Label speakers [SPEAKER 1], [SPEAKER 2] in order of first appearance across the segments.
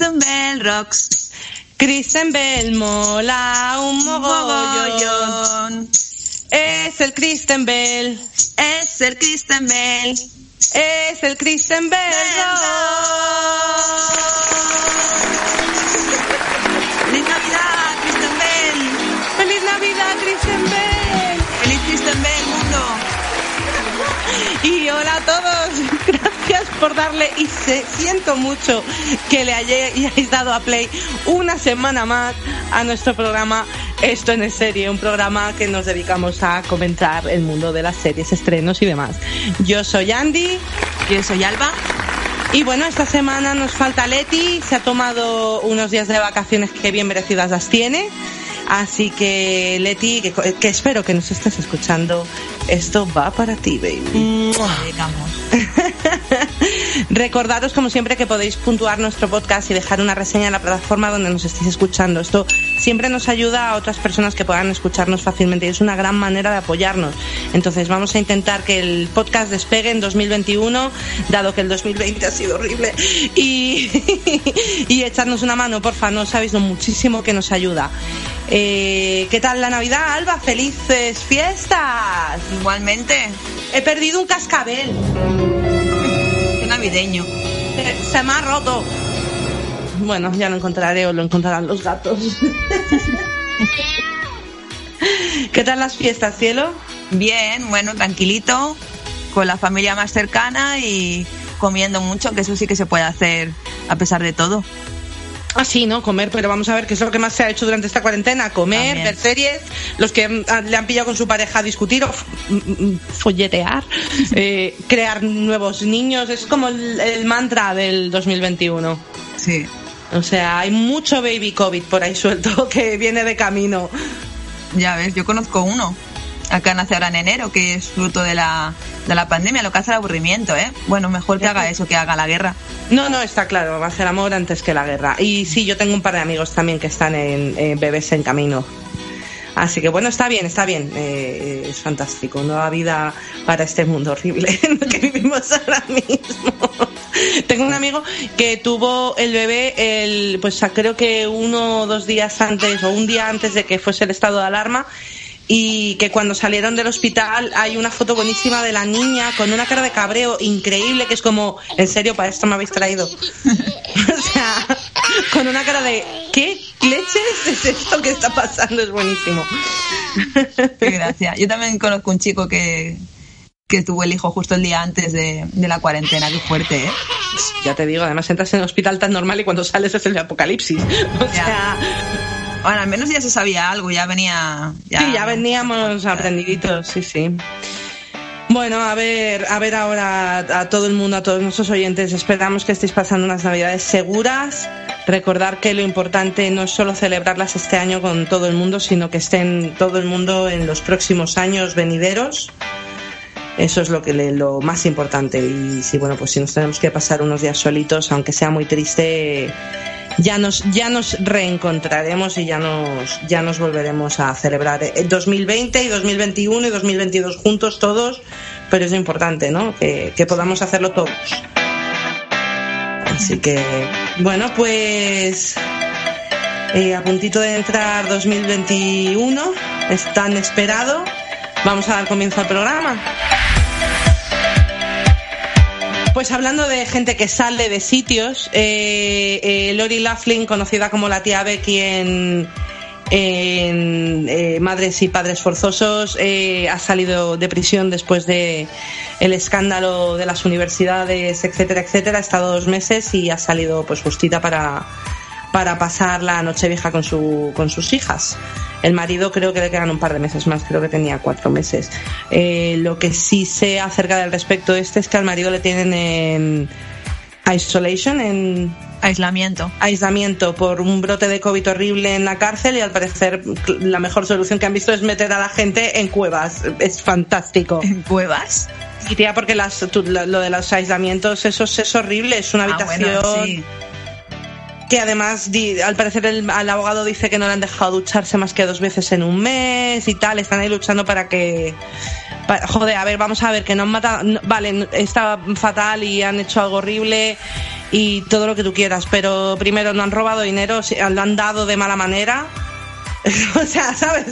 [SPEAKER 1] Kristen Bell rocks.
[SPEAKER 2] Kristen Bell mola un mogollón. Es el Kristen Bell.
[SPEAKER 1] Es el Kristen Bell.
[SPEAKER 2] Es el Kristen Bell.
[SPEAKER 1] ¡Feliz Navidad, Kristen Bell!
[SPEAKER 2] ¡Feliz Navidad, Kristen Bell!
[SPEAKER 1] ¡Feliz Kristen Bell, mundo!
[SPEAKER 2] Y hola por darle y se, siento mucho que le hayáis dado a play una semana más a nuestro programa Esto en serie, un programa que nos dedicamos a comentar el mundo de las series, estrenos y demás. Yo soy Andy.
[SPEAKER 1] Yo soy Alba.
[SPEAKER 2] Y bueno, esta semana nos falta Leti, se ha tomado unos días de vacaciones que bien merecidas las tiene. Así que Leti, que, que espero que nos estés escuchando, esto va para ti, baby. Recordaros, como siempre, que podéis puntuar nuestro podcast y dejar una reseña en la plataforma donde nos estéis escuchando. Esto siempre nos ayuda a otras personas que puedan escucharnos fácilmente y es una gran manera de apoyarnos. Entonces, vamos a intentar que el podcast despegue en 2021, dado que el 2020 ha sido horrible, y, y echarnos una mano, porfa, no sabéis lo muchísimo que nos ayuda. Eh, ¿Qué tal la Navidad, Alba? ¡Felices fiestas!
[SPEAKER 1] Igualmente.
[SPEAKER 2] He perdido un cascabel.
[SPEAKER 1] Navideño.
[SPEAKER 2] Se me ha roto. Bueno, ya lo encontraré o lo encontrarán los gatos. ¿Qué tal las fiestas, cielo?
[SPEAKER 1] Bien, bueno, tranquilito, con la familia más cercana y comiendo mucho, que eso sí que se puede hacer a pesar de todo.
[SPEAKER 2] Ah, sí, ¿no? Comer, pero vamos a ver qué es lo que más se ha hecho durante esta cuarentena. Comer,
[SPEAKER 1] También.
[SPEAKER 2] ver series, los que mm, le han pillado con su pareja a discutir o f- mm, mm, folletear, eh, crear nuevos niños. Es como el, el mantra del 2021.
[SPEAKER 1] Sí.
[SPEAKER 2] O sea, hay mucho baby COVID por ahí suelto que viene de camino.
[SPEAKER 1] Ya ves, yo conozco uno. Acá nace ahora en enero, que es fruto de la, de la pandemia, lo que hace el aburrimiento, ¿eh? Bueno, mejor que haga eso que haga la guerra.
[SPEAKER 2] No, no, está claro, va a ser amor antes que la guerra. Y sí, yo tengo un par de amigos también que están en, en bebés en camino. Así que bueno, está bien, está bien. eh, es fantástico. Nueva vida para este mundo horrible en el que vivimos ahora mismo. Tengo un amigo que tuvo el bebé, el, pues creo que uno o dos días antes o un día antes de que fuese el estado de alarma y que cuando salieron del hospital hay una foto buenísima de la niña con una cara de cabreo increíble que es como, en serio, para esto me habéis traído. o sea, con una cara de, ¿qué leches es esto que está pasando? Es buenísimo.
[SPEAKER 1] Qué gracia. Yo también conozco un chico que, que tuvo el hijo justo el día antes de, de la cuarentena. Qué fuerte, ¿eh?
[SPEAKER 2] Ya te digo, además entras en el hospital tan normal y cuando sales es el apocalipsis. O
[SPEAKER 1] Ya. Bueno, al menos ya se sabía algo, ya venía...
[SPEAKER 2] sí, ya veníamos aprendiditos, sí, sí. Bueno, a ver, a ver ahora a todo el mundo, a todos nuestros oyentes, esperamos que estéis pasando unas navidades seguras. Recordar que lo importante no es solo celebrarlas este año con todo el mundo, sino que estén todo el mundo en los próximos años venideros. Eso es lo que le- lo más importante. Y si bueno, pues si nos tenemos que pasar unos días solitos, aunque sea muy triste, ya nos ya nos reencontraremos y ya nos ya nos volveremos a celebrar el 2020 y 2021 y 2022 juntos todos pero es importante no que, que podamos hacerlo todos. Así que bueno pues eh, a puntito de entrar 2021 es tan esperado vamos a dar comienzo al programa pues hablando de gente que sale de sitios, eh, eh, Lori Laughlin, conocida como la tía Becky en, eh, Madres y Padres Forzosos, eh, ha salido de prisión después de el escándalo de las universidades, etcétera, etcétera. Ha estado dos meses y ha salido pues justita para, para pasar la noche vieja con, su, con sus hijas. El marido creo que le quedan un par de meses más, creo que tenía cuatro meses. Eh, lo que sí sé acerca del respecto este es que al marido le tienen en isolation, en
[SPEAKER 1] Aislamiento.
[SPEAKER 2] aislamiento por un brote de COVID horrible en la cárcel y al parecer la mejor solución que han visto es meter a la gente en cuevas. Es fantástico.
[SPEAKER 1] ¿En cuevas?
[SPEAKER 2] Y tía, porque las, tú- lo, lo de los aislamientos, eso es, es horrible, es una
[SPEAKER 1] Ah,
[SPEAKER 2] habitación
[SPEAKER 1] bueno, sí.
[SPEAKER 2] Que además al parecer el, al abogado dice que no le han dejado ducharse más que dos veces en un mes y tal, están ahí luchando para que Pa- Joder, a ver, vamos a ver, que no han matado. vale, está fatal y han hecho algo horrible y todo lo que tú quieras, pero primero no han robado dinero, lo han dado de mala manera. o sea, ¿sabes?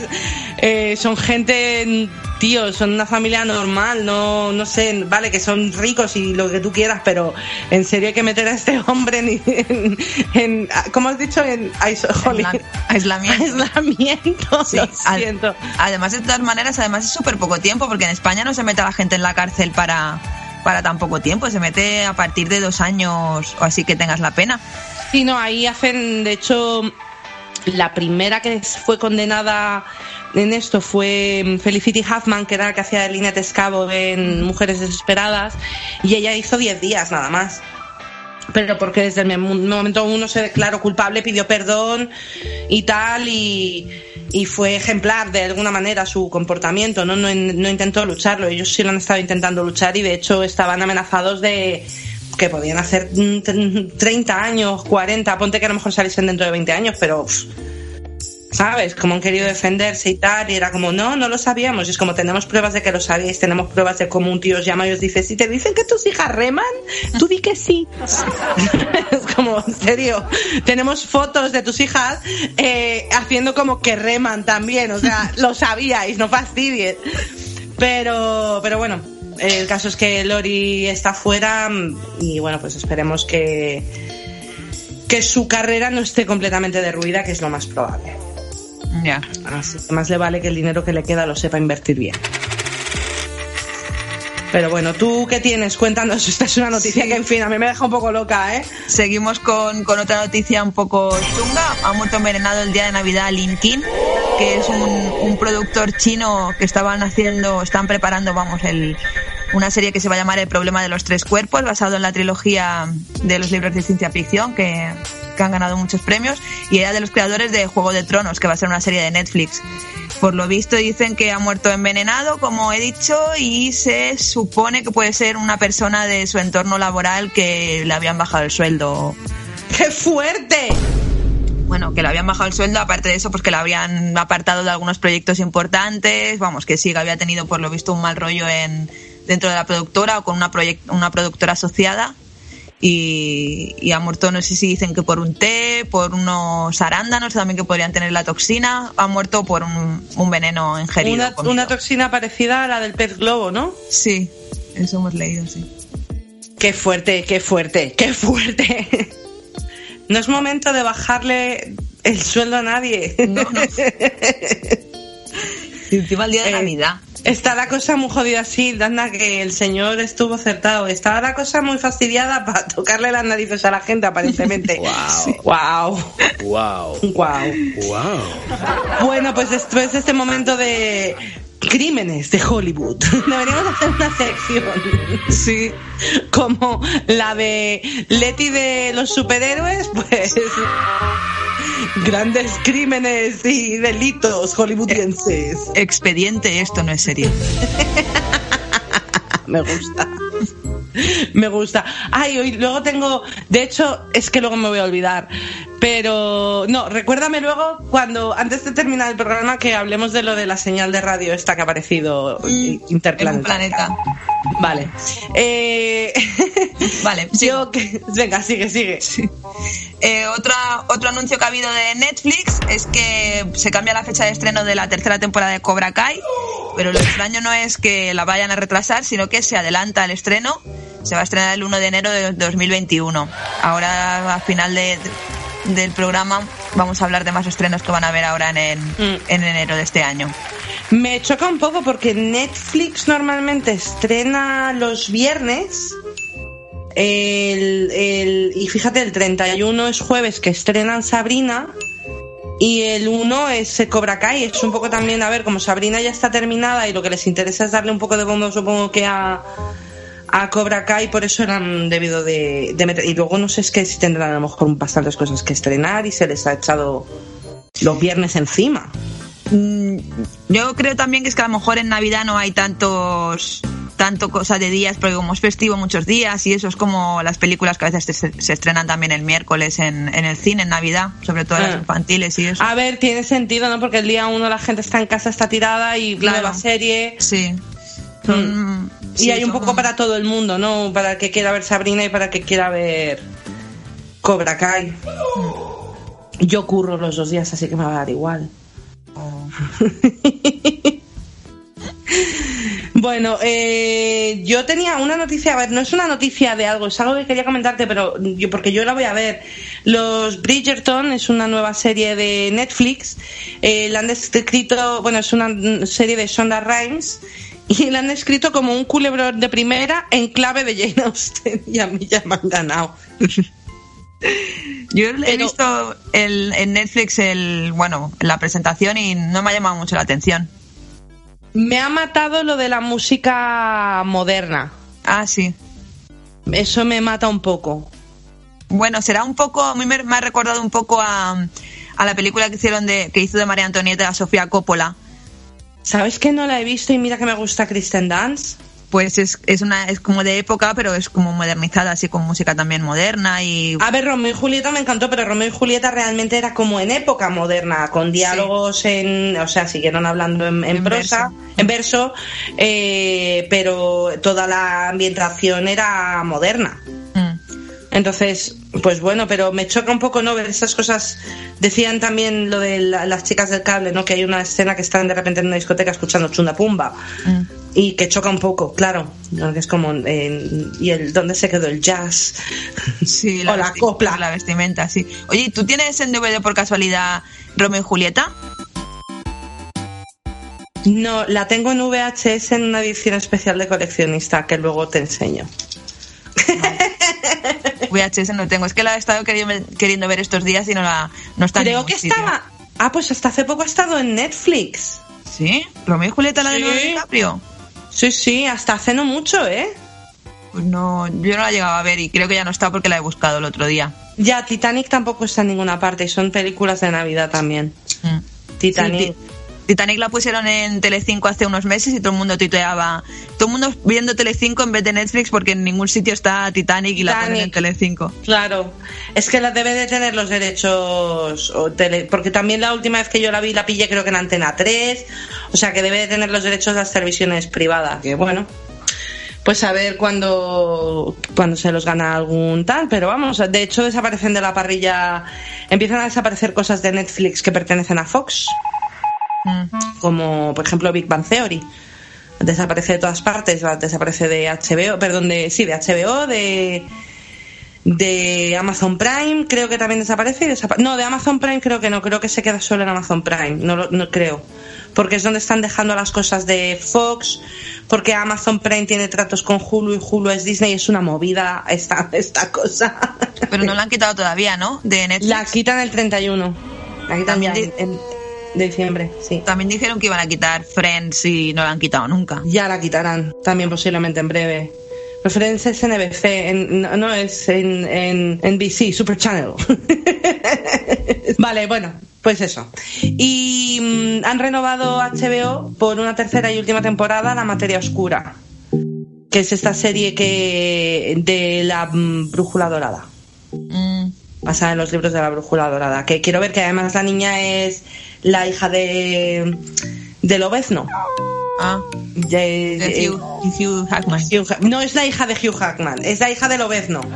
[SPEAKER 2] Eh, son gente, tío, son una familia normal, no, no sé, vale, que son ricos y lo que tú quieras, pero en serio hay que meter a este hombre en, en, en- ¿cómo has dicho? En
[SPEAKER 1] aislamiento.
[SPEAKER 2] aislamiento.
[SPEAKER 1] Sí,
[SPEAKER 2] lo siento.
[SPEAKER 1] Además, de todas maneras, además es súper poco tiempo, porque en España no se mete a la gente en la cárcel para, para tan poco tiempo, se mete a partir de dos años o así que tengas la pena.
[SPEAKER 2] Sí, no, ahí hacen, de hecho, la primera que fue condenada en esto fue mm, Felicity Huffman, que era la que hacía de Lynette en Mujeres Desesperadas, y ella hizo 10 días nada más. Pero porque desde el momento uno se declaró culpable, pidió perdón y tal, y, y fue ejemplar de alguna manera su comportamiento, ¿no? No, no intentó lucharlo. Ellos sí lo han estado intentando luchar y de hecho estaban amenazados de que podían hacer mm, tre- 30 años, 40, ponte que a lo mejor saliesen dentro de 20 años, pero ¿sabes? Como han querido defenderse y tal, y era como, no, no lo sabíamos. Y es como, tenemos pruebas de que lo sabíais, tenemos pruebas de cómo un tío os llama y os dice, si te dicen que tus hijas reman, tú di que sí. es como, en serio, tenemos fotos de tus hijas eh, haciendo como que reman también, o sea, lo sabíais, no fastidies. Pero, pero bueno, el caso es que Lori está fuera mm, y bueno, pues esperemos que, que su carrera no esté completamente derruida, que es lo más probable.
[SPEAKER 1] Ya.
[SPEAKER 2] Así que más le vale que el dinero que le queda lo sepa invertir bien. Pero bueno, ¿tú qué tienes? Cuéntanos, esta es una noticia
[SPEAKER 1] Sí.
[SPEAKER 2] que en fin, a mí me deja un poco loca, ¿eh?
[SPEAKER 1] Seguimos con, con otra noticia un poco chunga. Ha muerto envenenado el día de Navidad Lin Kin, que es un, un productor chino que estaban haciendo, están preparando, vamos, el, una serie que se va a llamar El problema de los tres cuerpos, basado en la trilogía de los libros de ciencia ficción que, que han ganado muchos premios, y era de los creadores de Juego de Tronos, que va a ser una serie de Netflix. Por lo visto dicen que ha muerto envenenado, como he dicho, y se supone que puede ser una persona de su entorno laboral que le habían bajado el sueldo.
[SPEAKER 2] ¡Qué fuerte!
[SPEAKER 1] Bueno, que le habían bajado el sueldo, aparte de eso, pues que le habían apartado de algunos proyectos importantes, vamos, que sí, que había tenido por lo visto un mal rollo en, dentro de la productora o con una, una productora asociada. Y, y ha muerto, no sé si dicen que por un té, por unos arándanos también que podrían tener la toxina, ha muerto por un, un veneno ingerido.
[SPEAKER 2] Una, una toxina parecida a la del pez globo, ¿no?
[SPEAKER 1] Sí, eso hemos leído, sí.
[SPEAKER 2] ¡Qué fuerte, qué fuerte, qué fuerte! No es momento de bajarle el sueldo a nadie.
[SPEAKER 1] No, no. Y encima el día de
[SPEAKER 2] Eh,
[SPEAKER 1] Navidad.
[SPEAKER 2] Está la cosa muy jodida así, Danda, que el señor estuvo acertado. Estaba la cosa muy fastidiada para tocarle las narices a la gente, aparentemente.
[SPEAKER 3] Wow.
[SPEAKER 2] Wow.
[SPEAKER 3] Wow.
[SPEAKER 2] Wow.
[SPEAKER 3] Wow.
[SPEAKER 2] Bueno, pues después de este momento de crímenes de Hollywood, deberíamos hacer una sección.
[SPEAKER 1] Sí.
[SPEAKER 2] Como la de Leti de los superhéroes, pues. Grandes crímenes y delitos hollywoodienses.
[SPEAKER 1] Expediente, esto no es serio.
[SPEAKER 2] Me gusta. Me gusta. Ay, hoy luego tengo. De hecho, es que luego me voy a olvidar. Pero no, recuérdame luego cuando, antes de terminar el programa, que hablemos de lo de la señal de radio esta que ha aparecido
[SPEAKER 1] Mm, En un
[SPEAKER 2] interplanetaria.
[SPEAKER 1] planeta.
[SPEAKER 2] Vale. Eh,
[SPEAKER 1] Vale,
[SPEAKER 2] yo que. Venga, sigue, sigue.
[SPEAKER 1] Eh, otra, otro anuncio que ha habido de Netflix es que se cambia la fecha de estreno de la tercera temporada de Cobra Kai, pero lo extraño no es que la vayan a retrasar, sino que se adelanta el estreno. Se va a estrenar el 1 de enero de 2021. Ahora, al final de- del programa, vamos a hablar de más estrenos que van a haber ahora en, en,
[SPEAKER 2] Mm.
[SPEAKER 1] en enero de este año.
[SPEAKER 2] Me choca un poco porque Netflix normalmente estrena los viernes. El, el- y fíjate, el 31 es jueves que estrenan Sabrina. Y el 1 es Cobra Kai. Es un poco también, a ver, como Sabrina ya está terminada y lo que les interesa es darle un poco de bombo, supongo que a, a Cobra Kai, por eso eran debido de, de meter. Y luego no sé, es que si tendrán a lo mejor bastantes cosas que estrenar y se les ha echado los viernes encima.
[SPEAKER 1] Mm, Yo creo también que es que a lo mejor en Navidad no hay tantos tanto cosa de días, porque como es festivo muchos días y eso es como las películas que a veces se, se estrenan también el miércoles en, en el cine en Navidad, sobre todo las
[SPEAKER 2] Ah.
[SPEAKER 1] infantiles y eso.
[SPEAKER 2] A ver, tiene sentido, ¿no? Porque el día uno la gente está en casa, está tirada y
[SPEAKER 1] Claro.
[SPEAKER 2] nueva serie.
[SPEAKER 1] Sí.
[SPEAKER 2] Y hay un poco para todo el mundo, ¿no? Para el que quiera ver Sabrina y para el que quiera ver Cobra Kai. Yo curro los dos días, así que me va a dar igual.
[SPEAKER 1] Oh.
[SPEAKER 2] Bueno, eh, yo tenía una noticia, a ver, no es una noticia de algo, es algo que quería comentarte, pero yo porque yo la voy a ver. Los Bridgerton es una nueva serie de Netflix, eh, la han descrito, bueno, es una serie de Shonda Rhimes y la han descrito como un culebrón de primera en clave de Jane Austen y a mí ya me han ganado.
[SPEAKER 1] Yo he visto el, en Netflix el, bueno, la presentación y no me ha llamado mucho la atención.
[SPEAKER 2] Me ha matado lo de la música moderna.
[SPEAKER 1] Ah, sí.
[SPEAKER 2] Eso me mata un poco.
[SPEAKER 1] Bueno, será un poco, a mí me, me ha recordado un poco a, a la película que hicieron de, que hizo de María Antonieta Sofía Coppola.
[SPEAKER 2] ¿Sabes que no la he visto y mira que me gusta Kristen Dance?
[SPEAKER 1] Pues es, es una, es como de época, pero es como modernizada, así con música también moderna y
[SPEAKER 2] A ver, Romeo y Julieta me encantó, pero Romeo y Julieta realmente era como en época moderna, con diálogos en, o sea, siguieron hablando en, en
[SPEAKER 1] En
[SPEAKER 2] prosa,
[SPEAKER 1] verso.
[SPEAKER 2] en verso, eh, pero toda la ambientación era moderna. Entonces, pues bueno, pero me choca un poco no ver esas cosas. Decían también lo de la- las chicas del cable, ¿no? Que hay una escena que están de repente en una discoteca escuchando Chunda Pumba.
[SPEAKER 1] Mm.
[SPEAKER 2] Y que choca un poco, claro. es como. eh, ¿Y el dónde se quedó el jazz?
[SPEAKER 1] Sí,
[SPEAKER 2] O la copla.
[SPEAKER 1] La vestimenta, sí. Oye, ¿tú tienes en DVD por casualidad Romeo y Julieta?
[SPEAKER 2] No, la tengo en VHS en una edición especial de coleccionista que luego te enseño.
[SPEAKER 1] VHS no tengo. Es que la he estado queriendo, ver estos días y no la no está
[SPEAKER 2] Creo que
[SPEAKER 1] sitio.
[SPEAKER 2] estaba. Ah, pues hasta hace poco ha estado en Netflix.
[SPEAKER 1] ¿Sí? ¿Romeo y Julieta la de
[SPEAKER 2] Sí.
[SPEAKER 1] Leonardo DiCaprio?
[SPEAKER 2] Sí, sí, hasta hace no mucho, ¿eh?
[SPEAKER 1] Pues no, yo no la llegaba a ver y creo que ya no está porque la he buscado el otro día.
[SPEAKER 2] Ya, Titanic tampoco está en ninguna parte y son películas de Navidad también.
[SPEAKER 1] Mm.
[SPEAKER 2] Titanic.
[SPEAKER 1] Sí, Titanic la pusieron en Telecinco hace unos meses y todo el mundo tuiteaba. Todo el mundo viendo Telecinco en vez de Netflix porque en ningún sitio está Titanic y la ponen en. Telecinco.
[SPEAKER 2] Claro, es que la debe de tener los derechos, o tele- porque también la última vez que yo la vi la pillé creo que en Antena 3, o sea que debe de tener los derechos de las televisiones privadas, que bueno, pues a ver cuando, cuando se los gana algún tal, pero vamos, de hecho desaparecen de la parrilla, empiezan a desaparecer cosas de Netflix que pertenecen a Fox,
[SPEAKER 1] Mm.
[SPEAKER 2] como por ejemplo Big Bang Theory. Desaparece de todas partes, desaparece de HBO, perdón, de, sí, de HBO, de, de Amazon Prime, creo que también desaparece. y desapa- no, de Amazon Prime creo que no, creo que se queda solo en Amazon Prime, no, lo- no creo. Porque es donde están dejando las cosas de Fox, porque Amazon Prime tiene tratos con Hulu y Hulu es Disney, es una movida esta, esta cosa.
[SPEAKER 1] Pero no la han quitado todavía, ¿no? De Netflix.
[SPEAKER 2] La quitan el 31. La quitan
[SPEAKER 1] También
[SPEAKER 2] en, en- diciembre, sí.
[SPEAKER 1] También dijeron que iban a quitar Friends y no la han quitado nunca.
[SPEAKER 2] Ya la quitarán, también posiblemente en breve. Pero Friends es NBC, en- no, no es en, en NBC, Super Channel. vale, bueno, pues eso. Y mm, han renovado HBO por una tercera y última temporada, La Materia Oscura, que es esta serie que de la mm, Brújula Dorada,
[SPEAKER 1] Mm.
[SPEAKER 2] basada en los libros de la Brújula Dorada. Que quiero ver que además la niña es la hija de de Lobezno.
[SPEAKER 1] Ah,
[SPEAKER 2] De-
[SPEAKER 1] de
[SPEAKER 2] de-
[SPEAKER 1] Hugh, Hugh Hackman.
[SPEAKER 2] Hugh no es la hija de Hugh Hackman, es la hija de Lobezno.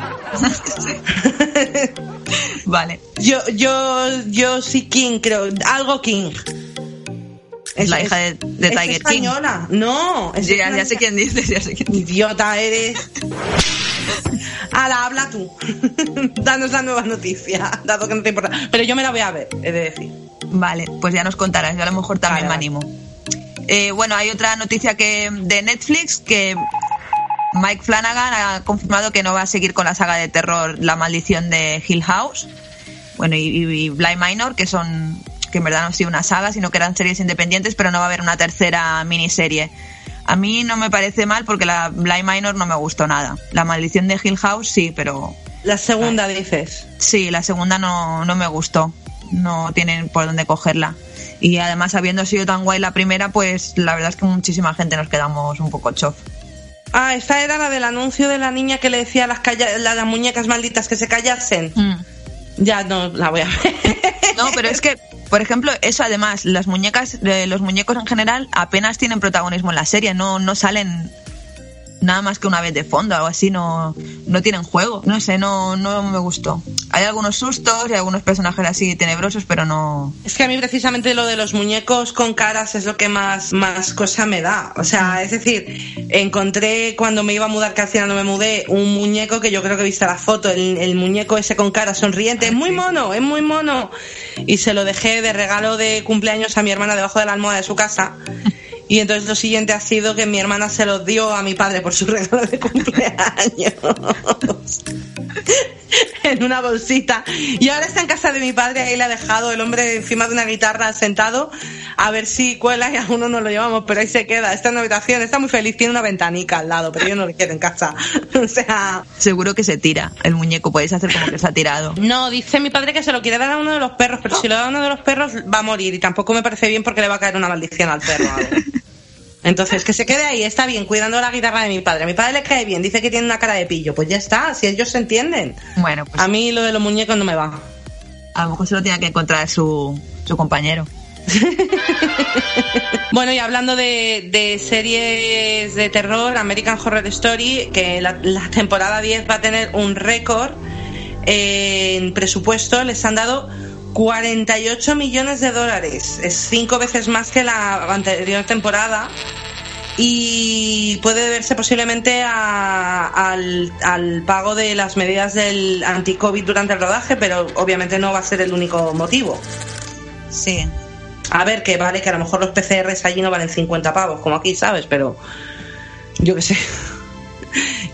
[SPEAKER 1] Vale.
[SPEAKER 2] Yo, yo, yo sí King, creo, algo King.
[SPEAKER 1] Es la hija de, de
[SPEAKER 2] es
[SPEAKER 1] Tiger King.
[SPEAKER 2] española. No, es
[SPEAKER 1] Ya, ya sé quién dices, ya sé quién dices.
[SPEAKER 2] Idiota eres. Ala, habla tú. Danos la nueva noticia, dado que no te importa. Pero yo me la voy a ver, he de decir.
[SPEAKER 1] Vale, pues ya nos contarás, yo a lo mejor también
[SPEAKER 2] Vale,
[SPEAKER 1] me
[SPEAKER 2] vale.
[SPEAKER 1] animo. Eh, bueno, hay otra noticia que de Netflix que Mike Flanagan ha confirmado que no va a seguir con la saga de terror La maldición de Hill House. Bueno, y, y, y Blind Minor, que son que en verdad no han sido una saga, sino que eran series independientes, pero no va a haber una tercera miniserie. A mí no me parece mal porque la Blind Minor no me gustó nada. La maldición de Hill House sí, pero
[SPEAKER 2] La segunda dices.
[SPEAKER 1] Sí, la segunda no, no me gustó. No tienen por dónde cogerla. Y además, habiendo sido tan guay la primera, pues la verdad es que muchísima gente nos quedamos un poco chof.
[SPEAKER 2] Ah, esta era la del anuncio de la niña que le decía a las, las muñecas malditas que se callasen. Ya no la voy a ver.
[SPEAKER 1] No, pero es que Por ejemplo, eso además, las muñecas, eh, los muñecos en general apenas tienen protagonismo en la serie, no, no salen nada más que una vez de fondo, algo así, no, no tienen juego. No sé, no, no me gustó. Hay algunos sustos y algunos personajes así tenebrosos, pero no.
[SPEAKER 2] Es que a mí precisamente lo de los muñecos con caras es lo que más, más cosa me da. O sea, es decir, encontré cuando me iba a mudar, que al final no me mudé, un muñeco que yo creo que viste la foto, el, el muñeco ese con cara sonriente, es muy mono, es muy mono. Y se lo dejé de regalo de cumpleaños a mi hermana debajo de la almohada de su casa. Y entonces lo siguiente ha sido que mi hermana se los dio a mi padre por su regalo de cumpleaños. en una bolsita. Y ahora está en casa de mi padre, ahí le ha dejado el hombre encima de una guitarra sentado, a ver si cuela y a uno nos lo llevamos, pero ahí se queda, está en una habitación, está muy feliz, tiene una ventanica al lado, pero yo no lo quiero en casa. o sea...
[SPEAKER 1] Seguro que se tira el muñeco, podéis hacer como que se ha tirado.
[SPEAKER 2] No, dice mi padre que se lo quiere dar a uno de los perros, pero si lo da a uno de los perros va a morir y tampoco me parece bien porque le va a caer una maldición al perro. Entonces, que se quede ahí, está bien, cuidando la guitarra de mi padre. A mi padre le cae bien, dice que tiene una cara de pillo. Pues ya está, si ellos se entienden.
[SPEAKER 1] Bueno, pues.
[SPEAKER 2] A mí lo de los muñecos no me va.
[SPEAKER 1] A lo mejor se lo tiene que encontrar su, su compañero.
[SPEAKER 2] bueno, y hablando de, de, series de terror, American Horror Story, que la, la temporada 10 va a tener un récord en presupuesto, les han dado 48 millones de dólares. Es cinco veces más que la anterior temporada. Y puede deberse posiblemente a, al, al, pago de las medidas del anti-COVID durante el rodaje, pero obviamente no va a ser el único motivo.
[SPEAKER 1] Sí.
[SPEAKER 2] A ver, que vale, que a lo mejor los PCRs allí no valen 50 pavos, como aquí, ¿sabes? Pero yo qué sé.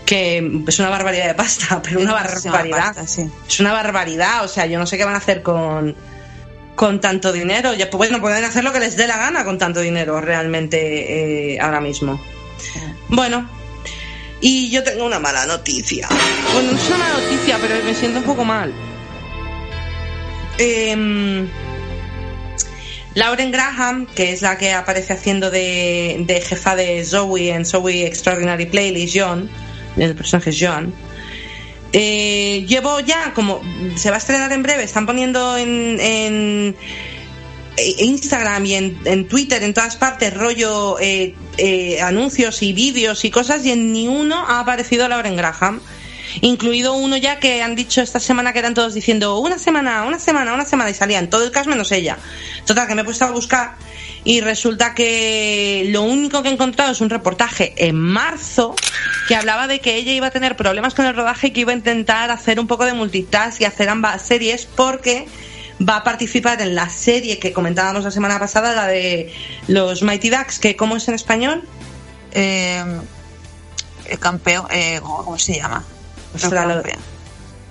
[SPEAKER 2] Que es una barbaridad de pasta, pero una barbaridad.
[SPEAKER 1] Pasta, sí.
[SPEAKER 2] Es una barbaridad, o sea, yo no sé qué van a hacer con, con tanto dinero. Ya, pues bueno, pueden hacer lo que les dé la gana con tanto dinero realmente eh, ahora mismo. Bueno, y yo tengo una mala noticia. Bueno, no es una mala noticia, pero me siento un poco mal. Eh, Lauren Graham, que es la que aparece haciendo de, de jefa de Zoe en Zoe Extraordinary Playlist, John, el personaje es John, eh, llevo ya como se va a estrenar en breve, están poniendo en, en Instagram y en, en, Twitter, en todas partes, rollo eh, eh, anuncios y vídeos y cosas, y en ni uno ha aparecido Lauren Graham. Incluido uno ya que han dicho esta semana que eran todos diciendo una semana, una semana, una semana, y salían todo el caso menos ella. Total, que me he puesto a buscar y resulta que lo único que he encontrado es un reportaje en marzo que hablaba de que ella iba a tener problemas con el rodaje y que iba a intentar hacer un poco de multitask y hacer ambas series porque va a participar en la serie que comentábamos la semana pasada, la de los Mighty Ducks, que ¿cómo es en español?
[SPEAKER 1] Eh, el campeón, eh, ¿cómo se llama?
[SPEAKER 2] Lo...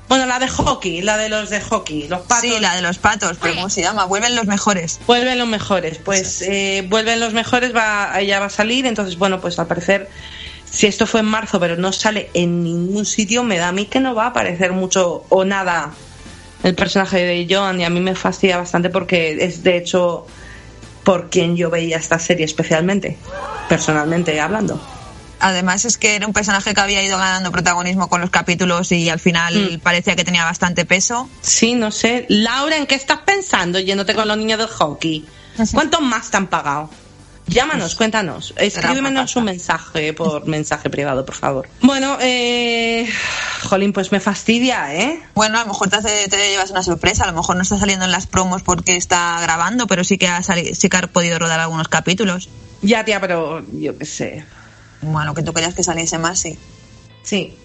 [SPEAKER 2] Bueno, la de hockey, la de los de hockey, los patos.
[SPEAKER 1] Sí, la de los patos, pero ¿cómo se llama? Vuelven los mejores.
[SPEAKER 2] Vuelven los mejores, pues eh, vuelven los mejores, va, ella va a salir, entonces bueno, pues al parecer, si esto fue en marzo, pero no sale en ningún sitio, me da a mí que no va a aparecer mucho o nada el personaje de John y a mí me fastidia bastante porque es de hecho por quien yo veía esta serie especialmente, personalmente hablando.
[SPEAKER 1] Además es que era un personaje que había ido ganando protagonismo con los capítulos y al final mm. parecía que tenía bastante peso.
[SPEAKER 2] Sí, no sé. Laura, ¿en qué estás pensando yéndote con los niños del hockey? ¿Cuántos más te han pagado? Llámanos, cuéntanos. Escríbenos un mensaje por mensaje privado, por favor. Bueno, eh... Jolín, pues me fastidia, ¿eh?
[SPEAKER 1] Bueno, a lo mejor te, hace, te, llevas una sorpresa. A lo mejor no está saliendo en las promos porque está grabando, pero sí que ha, salido, sí que ha podido rodar algunos capítulos.
[SPEAKER 2] Ya, tía, pero yo qué sé.
[SPEAKER 1] Bueno, que tú querías que saliese más, sí.
[SPEAKER 2] Sí.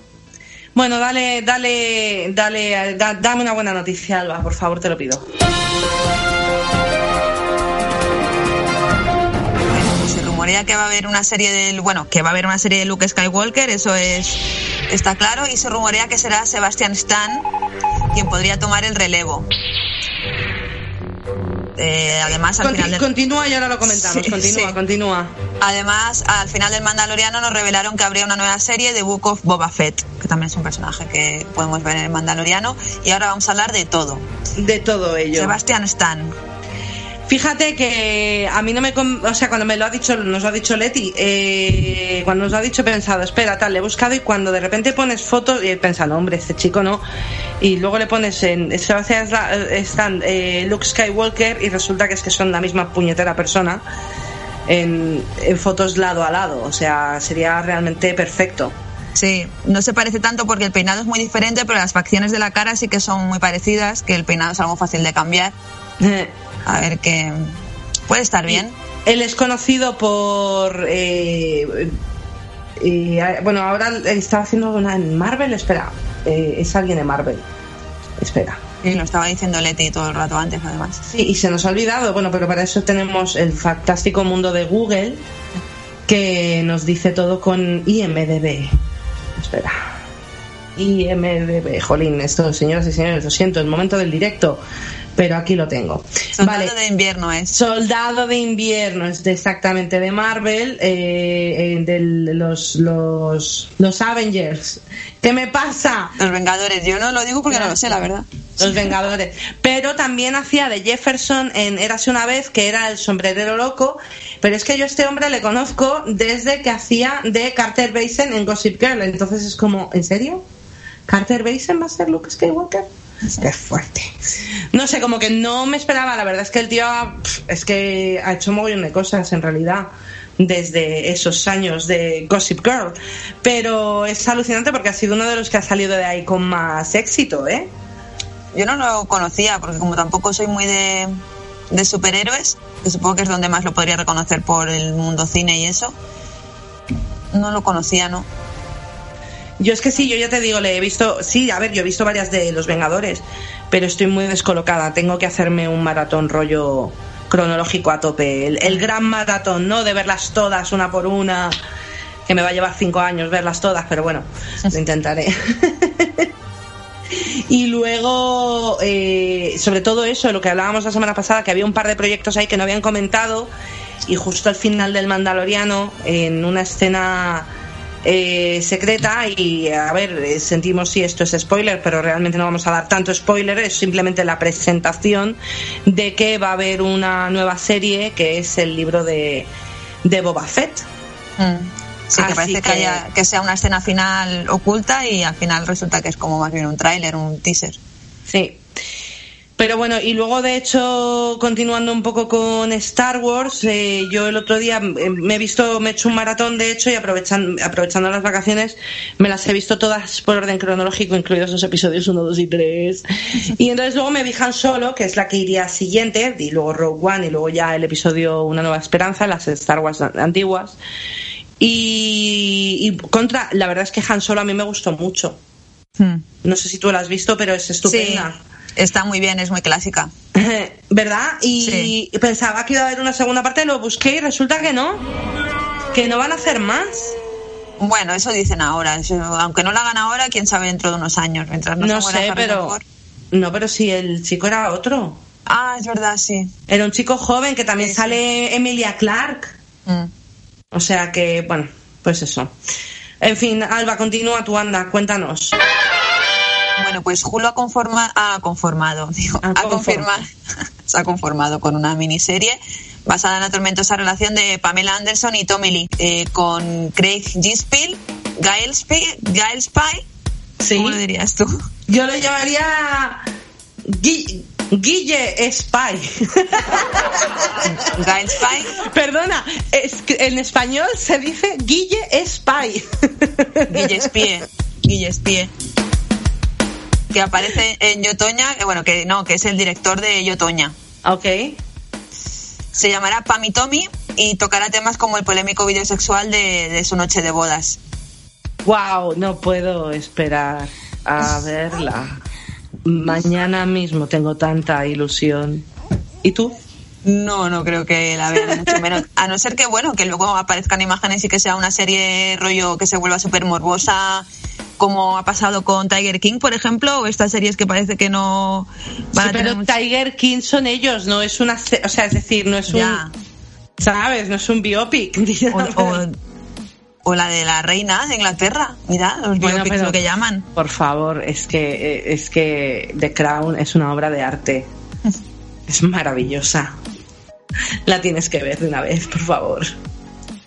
[SPEAKER 2] Bueno, dale, dale, dale, da, dame una buena noticia, Alba, por favor, te lo pido.
[SPEAKER 1] Se rumorea que va a haber una serie del, bueno, que va a haber una serie de Luke Skywalker, eso es está claro, y se rumorea que será Sebastian Stan quien podría tomar el relevo. Eh, además al
[SPEAKER 2] Conti
[SPEAKER 1] final del...
[SPEAKER 2] continúa y ahora lo comentamos
[SPEAKER 1] Sí,
[SPEAKER 2] continúa
[SPEAKER 1] sí.
[SPEAKER 2] continúa
[SPEAKER 1] Además, al final del Mandaloriano nos revelaron que habría una nueva serie de Book of Boba Fett, que también es un personaje que podemos ver en el Mandaloriano. Y ahora vamos a hablar de todo.
[SPEAKER 2] de todo ello
[SPEAKER 1] Sebastian Stan.
[SPEAKER 2] Fíjate que a mí no me. O sea, cuando me lo ha dicho, nos lo ha dicho Leti, eh, cuando nos lo ha dicho he pensado, espera, tal, le he buscado y cuando de repente pones fotos y he pensado, hombre, este chico no. Y luego le pones en. Están eh, Luke Skywalker y resulta que es que son la misma puñetera persona en, en fotos lado a lado. O sea, sería realmente perfecto.
[SPEAKER 1] Sí, no se parece tanto porque el peinado es muy diferente, pero las facciones de la cara sí que son muy parecidas, que el peinado es algo fácil de cambiar. A ver qué puede estar bien.
[SPEAKER 2] Él es conocido por eh, bueno, ahora está haciendo una en Marvel, espera, eh, es alguien de Marvel. Espera.
[SPEAKER 1] Y lo estaba diciendo Leti todo el rato antes, además.
[SPEAKER 2] Sí, y se nos ha olvidado, bueno, pero para eso tenemos el fantástico mundo de Google, que nos dice todo con IMDB. Espera. IMDB, jolín, esto, señoras y señores, lo siento, el momento del directo pero aquí lo tengo.
[SPEAKER 1] Soldado de invierno es.
[SPEAKER 2] Soldado de invierno es exactamente de Marvel, eh, eh, de los, los, los Avengers. ¿Qué me pasa?
[SPEAKER 1] Los Vengadores. Yo no lo digo porque no lo sé, la verdad.
[SPEAKER 2] Los Vengadores. Pero también hacía de Jefferson en Érase una vez, que era el sombrerero loco. Pero es que yo a este hombre le conozco desde que hacía de Carter Basin en Gossip Girl. Entonces es como, ¿en serio? ¿Carter Basin va a ser Luke Skywalker? Es fuerte. No sé, como que no me esperaba. La verdad es que el tío es que ha hecho un montón de cosas en realidad desde esos años de Gossip Girl. Pero es alucinante porque ha sido uno de los que ha salido de ahí con más éxito, ¿eh?
[SPEAKER 1] Yo no lo conocía porque como tampoco soy muy de, de superhéroes, que supongo que es donde más lo podría reconocer por el mundo cine y eso, no lo conocía, ¿no?
[SPEAKER 2] Yo es que sí, yo ya te digo, le he visto, sí, a ver, yo he visto varias de Los Vengadores, pero estoy muy descolocada. Tengo que hacerme un maratón rollo cronológico a tope. El, gran maratón, ¿no? De verlas todas una por una, que me va a llevar cinco años verlas todas, pero bueno, lo intentaré. y luego, eh, sobre todo eso, lo que hablábamos la semana pasada, que había un par de proyectos ahí que no habían comentado, y justo al final del Mandaloriano, en una escena eh, secreta y a ver, eh, sentimos si esto es spoiler, pero realmente no vamos a dar tanto spoiler, es simplemente la presentación de que va a haber una nueva serie que es el libro de, de Boba Fett.
[SPEAKER 1] Mm. Sí, que parece que, que sea una escena final oculta y al final resulta que es como más bien un tráiler, un teaser.
[SPEAKER 2] Sí. Pero bueno, y luego de hecho, continuando un poco con Star Wars, eh, yo el otro día eh, me he visto, me he hecho un maratón de hecho y aprovechando, aprovechando las vacaciones me las he visto todas por orden cronológico, incluidos los episodios 1, 2 y 3. Y entonces luego me vi Han Solo, que es la que iría siguiente, y luego Rogue One y luego ya el episodio Una Nueva Esperanza, las Star Wars antiguas. Y, contra, la verdad es que Han Solo a mí me gustó mucho. Hmm. No sé si tú la has visto, pero es estupenda.
[SPEAKER 1] Está muy bien, es muy clásica.
[SPEAKER 2] ¿Verdad? Y pensaba que iba a haber una segunda parte, lo busqué y resulta que no. Que no van a hacer más.
[SPEAKER 1] Bueno, eso dicen ahora. Aunque no la hagan ahora, quién sabe dentro de unos años. Mientras no, sé,
[SPEAKER 2] pero. No, pero si el chico era otro.
[SPEAKER 1] Ah, es verdad, sí.
[SPEAKER 2] Era un chico joven que también sale Emilia Clark. Mm. O sea que, bueno, pues eso. En fin, Alba, continúa tu anda, cuéntanos.
[SPEAKER 1] Bueno, pues Hulu ha, conforma, ha conformado, digo, ha, confirmado, se ha conformado con una miniserie basada en la tormentosa relación de Pamela Anderson y Tommy Lee, eh, con Craig Gispel, Giles, Giles Pye.
[SPEAKER 2] ¿Sí?
[SPEAKER 1] ¿Cómo lo dirías tú?
[SPEAKER 2] Yo lo llamaría Guille Spy.
[SPEAKER 1] Giles Spy.
[SPEAKER 2] Perdona, es que en español se dice Guille Spy.
[SPEAKER 1] Guille Spie. Guille Spie que aparece en Yotoña, que bueno, que no, que es el director de Yotoña.
[SPEAKER 2] Ok.
[SPEAKER 1] Se llamará Pami Tommy y tocará temas como el polémico video sexual de, su noche de bodas.
[SPEAKER 2] Wow, no puedo esperar a verla. Mañana mismo tengo tanta ilusión. ¿Y tú?
[SPEAKER 1] No, no creo que la vean mucho menos. A no ser que, bueno, que luego aparezcan imágenes y que sea una serie rollo que se vuelva súper morbosa como ha pasado con Tiger King, por ejemplo, o estas series que parece que no
[SPEAKER 2] van a tener pero Tiger King son ellos, no es una, o sea, es decir, no es un, sabes, no es un biopic.
[SPEAKER 1] O, la de la reina de Inglaterra, mira, los biopics lo que llaman.
[SPEAKER 2] Por favor, es que es que The Crown es una obra de arte. es maravillosa. La tienes que ver de una vez, por favor.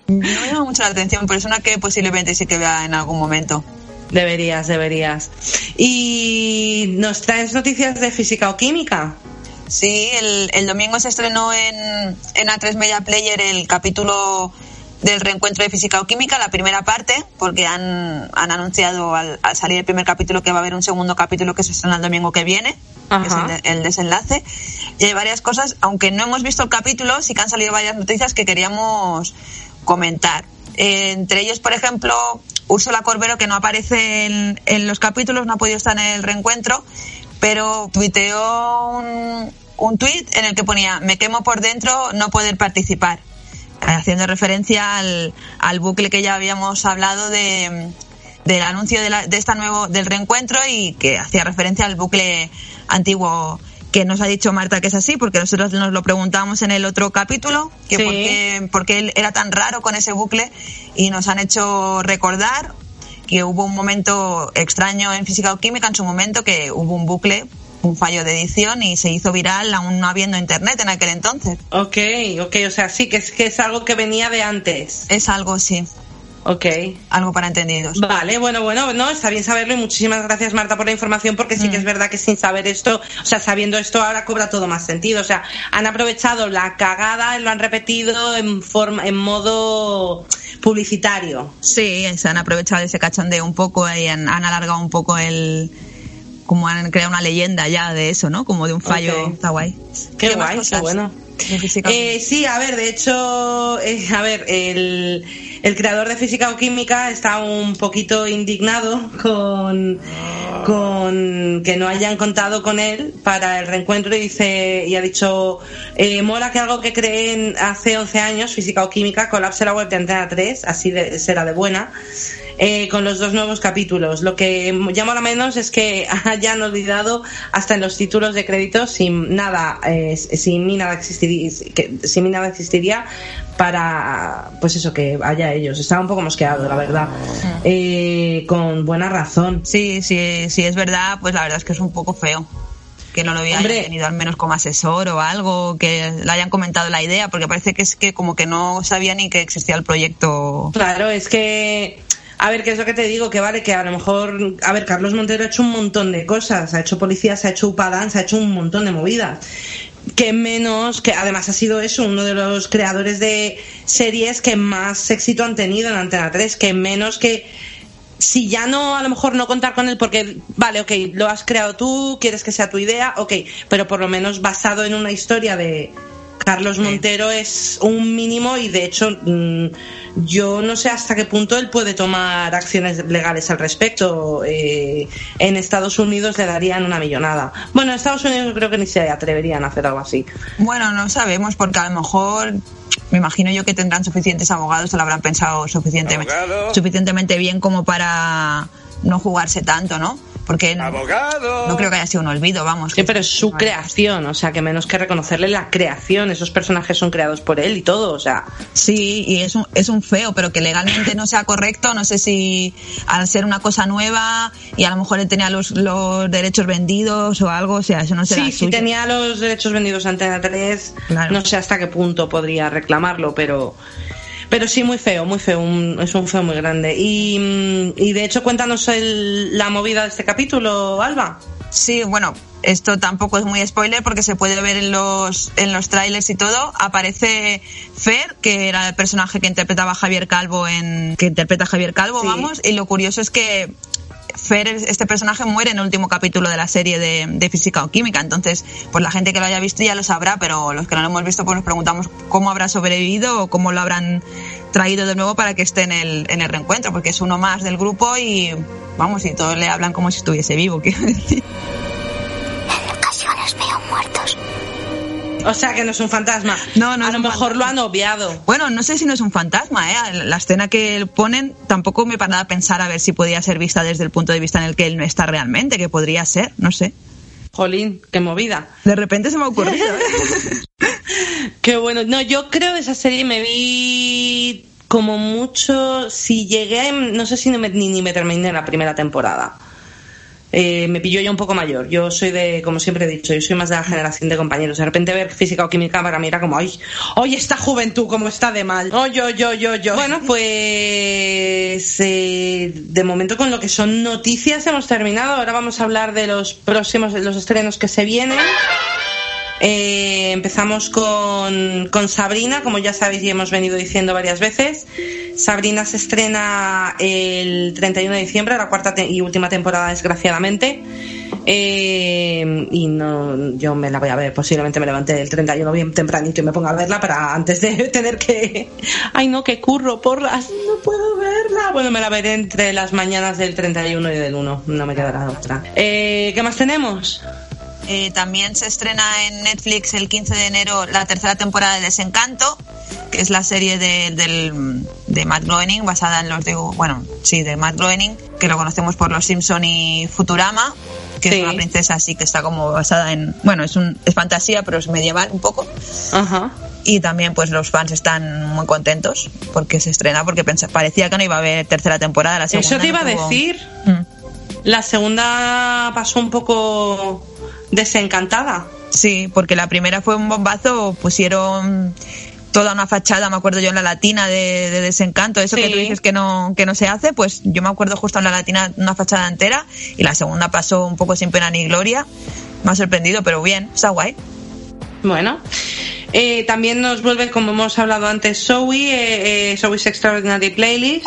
[SPEAKER 1] No me llama mucho la atención, pero es una que posiblemente sí que vea en algún momento.
[SPEAKER 2] Deberías, deberías. ¿Y nos traes noticias de física o química?
[SPEAKER 1] Sí, el, el domingo se estrenó en, en A3 Media Player el capítulo del reencuentro de física o química, la primera parte, porque han, han anunciado al, al, salir el primer capítulo que va a haber un segundo capítulo que se estrena el domingo que viene, que es el, el, desenlace. Y hay varias cosas, aunque no hemos visto el capítulo, sí que han salido varias noticias que queríamos comentar. Eh, entre ellos, por ejemplo, Úrsula Corbero, que no aparece en, en, los capítulos, no ha podido estar en el reencuentro, pero tuiteó un, un tuit en el que ponía, me quemo por dentro no poder participar haciendo referencia al, al, bucle que ya habíamos hablado de, del anuncio de, la, de esta nuevo del reencuentro y que hacía referencia al bucle antiguo que nos ha dicho Marta que es así, porque nosotros nos lo preguntamos en el otro capítulo, que sí. por, qué, por qué era tan raro con ese bucle y nos han hecho recordar que hubo un momento extraño en física o química en su momento que hubo un bucle un fallo de edición y se hizo viral aún no habiendo internet en aquel entonces.
[SPEAKER 2] Ok, ok, o sea, sí, que es, que es algo que venía de antes.
[SPEAKER 1] Es algo, sí.
[SPEAKER 2] Ok.
[SPEAKER 1] Algo para entendidos.
[SPEAKER 2] Vale, bueno, bueno, no, está bien saberlo y muchísimas gracias Marta por la información porque sí mm. que es verdad que sin saber esto, o sea, sabiendo esto ahora cobra todo más sentido. O sea, han aprovechado la cagada, lo han repetido en forma, en modo publicitario.
[SPEAKER 1] Sí, se han aprovechado ese cachondeo un poco y han, han alargado un poco el, como han creado una leyenda ya de eso, ¿no? Como de un fallo. Okay. Está guay.
[SPEAKER 2] Qué, ¿Qué guay, qué bueno. Eh, sí, a ver, de hecho, eh, a ver, el, el, creador de física o química está un poquito indignado con, con que no hayan contado con él para el reencuentro y dice y ha dicho eh, mola que algo que creen hace 11 años, física o química, colapse la web de Antena 3, así de, será de buena eh, con los dos nuevos capítulos. Lo que llama a menos es que hayan olvidado hasta en los títulos de crédito sin nada, eh, sin mí nada existiría, sin mí nada existiría para, pues eso, que haya ellos. Estaba un poco mosqueado, la verdad. Eh, con buena razón.
[SPEAKER 1] Sí, sí, sí, es verdad, pues la verdad es que es un poco feo que no lo había tenido al menos como asesor o algo, que le hayan comentado la idea, porque parece que es que como que no sabía ni que existía el proyecto.
[SPEAKER 2] Claro, es que a ver, ¿qué es lo que te digo? Que vale, que a lo mejor, a ver, Carlos Montero ha hecho un montón de cosas, ha hecho policía, se ha hecho upadán, se ha hecho un montón de movidas. Que menos, que además ha sido eso, uno de los creadores de series que más éxito han tenido en Antena 3, que menos que si ya no, a lo mejor no contar con él porque, vale, ok, lo has creado tú, quieres que sea tu idea, ok, pero por lo menos basado en una historia de, Carlos Montero es un mínimo y de hecho mm, yo no sé hasta qué punto él puede tomar acciones legales al respecto. Eh, en Estados Unidos le darían una millonada. Bueno, en Estados Unidos creo que ni se atreverían a hacer algo así.
[SPEAKER 1] Bueno, no sabemos porque a lo mejor me imagino yo que tendrán suficientes abogados, se lo habrán pensado suficientemente, suficientemente bien como para no jugarse tanto, ¿no? Porque
[SPEAKER 3] ¡Abogado!
[SPEAKER 1] no creo que haya sido un olvido, vamos.
[SPEAKER 2] Sí, pero es su creación, o sea, que menos que reconocerle la creación, esos personajes son creados por él y todo, o sea.
[SPEAKER 1] Sí, y es un, es un feo, pero que legalmente no sea correcto, no sé si al ser una cosa nueva y a lo mejor él tenía los, los derechos vendidos o algo, o sea, eso no será
[SPEAKER 2] Sí, si tenía los derechos vendidos ante la 3, claro. no sé hasta qué punto podría reclamarlo, pero pero sí, muy feo, muy feo, un, es un feo muy grande. Y, mm, y de hecho, cuéntanos el, la movida de este capítulo, Alba.
[SPEAKER 1] Sí, bueno, esto tampoco es muy spoiler porque se puede ver en los, en los trailers y todo. Aparece Fer, que era el personaje que interpretaba Javier Calvo en, que interpreta Javier Calvo, sí. vamos. Y lo curioso es que Fer, este personaje, muere en el último capítulo de la serie de, de, física o química. Entonces, pues la gente que lo haya visto ya lo sabrá, pero los que no lo hemos visto, pues nos preguntamos cómo habrá sobrevivido o cómo lo habrán traído de nuevo para que esté en el, en el reencuentro, porque es uno más del grupo y, vamos, y todos le hablan como si estuviese vivo, quiero decir.
[SPEAKER 2] O sea que no es un fantasma.
[SPEAKER 1] No, no.
[SPEAKER 2] A lo mejor
[SPEAKER 1] fantasma.
[SPEAKER 2] lo han obviado.
[SPEAKER 1] Bueno, no sé si no es un fantasma, ¿eh? La escena que ponen tampoco me para a pensar a ver si podía ser vista desde el punto de vista en el que él no está realmente, que podría ser, no sé.
[SPEAKER 2] Jolín, qué movida.
[SPEAKER 1] De repente se me ha ocurrido. ¿eh?
[SPEAKER 2] qué bueno. No, yo creo de esa serie me vi como mucho. Si llegué, a, no sé si no me, ni, ni me terminé la primera temporada. Eh, me pilló ya un poco mayor. Yo soy de, como siempre he dicho, yo soy más de la generación de compañeros. De repente ver física o química para mí era como, ay, hoy esta juventud, como está de mal. Oh, yo, yo, yo, yo. Bueno, pues eh, de momento con lo que son noticias hemos terminado. Ahora vamos a hablar de los próximos, de los estrenos que se vienen. Eh, empezamos con, con, Sabrina, como ya sabéis y hemos venido diciendo varias veces. Sabrina se estrena el 31 de diciembre, la cuarta y última temporada, desgraciadamente. Eh, y no, yo me la voy a ver, posiblemente me levante el 31 bien tempranito y me ponga a verla para antes de tener que. Ay, no, que curro, porras, no puedo verla. Bueno, me la veré entre las mañanas del 31 y del 1, no me quedará otra. Eh, ¿Qué más tenemos?
[SPEAKER 1] Eh, también se estrena en Netflix el 15 de enero la tercera temporada de Desencanto, que es la serie de, del, de Matt Groening, basada en los de, bueno, sí, de Matt Groening, que lo conocemos por Los Simpson y Futurama, que es una princesa así que está como basada en, bueno, es un es fantasía, pero es medieval un poco.
[SPEAKER 2] Ajá.
[SPEAKER 1] Y también pues los fans están muy contentos porque se estrena, porque parecía que no iba a haber tercera temporada. La segunda
[SPEAKER 2] Eso te iba a decir. Mm. La segunda pasó un poco desencantada.
[SPEAKER 1] Sí, porque la primera fue un bombazo, pusieron toda una fachada, me acuerdo yo en la latina de, desencanto, eso que tú dices que no, que no se hace, pues yo me acuerdo justo en la latina una fachada entera y la segunda pasó un poco sin pena ni gloria, me ha sorprendido, pero bien, está guay.
[SPEAKER 2] Bueno, eh, también nos vuelve, como hemos hablado antes, Zoe, eh, eh Zoe's Extraordinary Playlist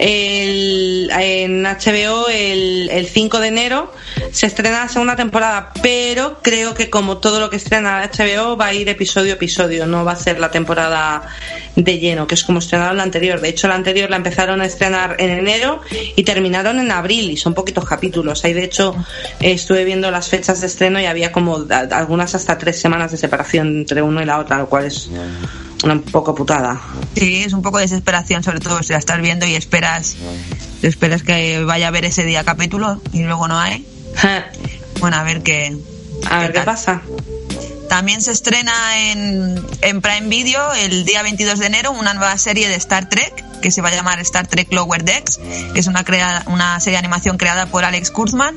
[SPEAKER 2] el, en HBO el, el 5 de enero se estrena la segunda temporada, pero creo que como todo lo que estrena HBO va a ir episodio a episodio, no va a ser la temporada de lleno, que es como estrenaron la anterior. De hecho, la anterior la empezaron a estrenar en enero y terminaron en abril y son poquitos capítulos. Ahí, de hecho, estuve viendo las fechas de estreno y había como algunas hasta tres semanas de separación entre uno y la otra, lo cual es una poco putada.
[SPEAKER 1] Sí, es un poco de desesperación, sobre todo si la estás viendo y esperas, esperas que vaya a ver ese día capítulo y luego no hay. bueno, a ver qué.
[SPEAKER 2] A ver qué, pasa.
[SPEAKER 1] También se estrena en, en, Prime Video el día 22 de enero una nueva serie de Star Trek que se va a llamar Star Trek Lower Decks, que es una, crea una serie de animación creada por Alex Kurtzman,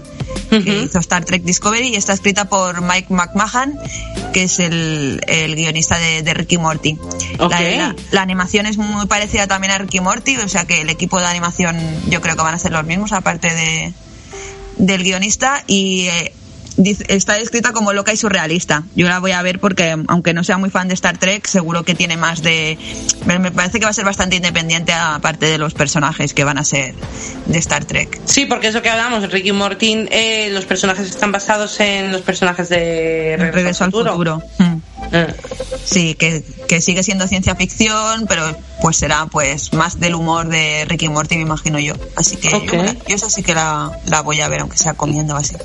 [SPEAKER 1] que hizo Star Trek Discovery y está escrita por Mike McMahon, que es el, el guionista de, de, Ricky Morty. La, la, animación es muy parecida también a Ricky Morty, o sea que el equipo de animación yo creo que van a ser los mismos, aparte de del guionista, y eh, está escrita como loca y surrealista. Yo la voy a ver porque, aunque no sea muy fan de Star Trek, seguro que tiene más de. Me parece que va a ser bastante independiente, aparte de los personajes que van a ser de Star Trek.
[SPEAKER 2] Sí, porque eso que hablamos, Ricky Mortin, eh, los personajes están basados en los personajes de
[SPEAKER 1] Regreso, al futuro. Mm. Ah. Sí, que, que, sigue siendo ciencia ficción, pero pues será pues más del humor de Ricky Morty, me imagino yo. Así que yo, yo, eso sí que la, la, voy a ver, aunque sea comiendo así.